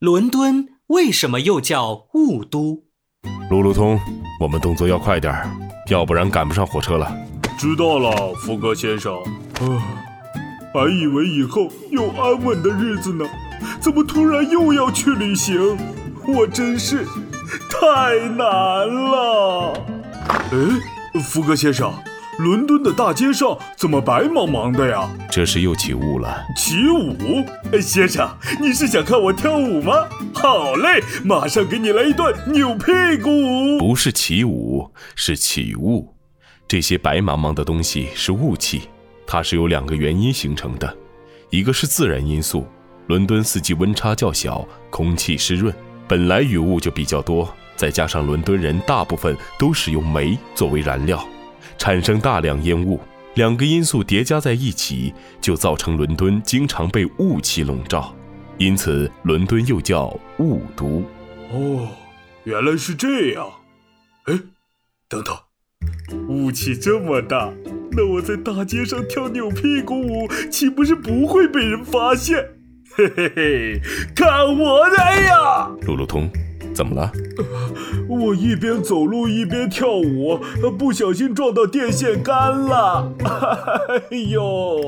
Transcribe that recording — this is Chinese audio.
伦敦为什么又叫雾都？路路通，我们动作要快点儿，要不然赶不上火车了。知道了，福格先生。啊，还以为以后有安稳的日子呢，怎么突然又要去旅行？我真是太难了。哎，福格先生。伦敦的大街上怎么白茫茫的呀？这是又起雾了。起雾？先生，你是想看我跳舞吗？好嘞，马上给你来一段扭屁股舞。不是起舞，是起雾。这些白茫茫的东西是雾气，它是由两个原因形成的，一个是自然因素，伦敦四季温差较小，空气湿润，本来雨雾就比较多，再加上伦敦人大部分都使用煤作为燃料。产生大量烟雾，两个因素叠加在一起，就造成伦敦经常被雾气笼罩，因此伦敦又叫雾都。哦，原来是这样。哎，等等，雾气这么大，那我在大街上跳扭屁股舞，岂不是不会被人发现？嘿嘿嘿，看我的呀！路路通。怎么了？我一边走路一边跳舞，不小心撞到电线杆了。哎呦！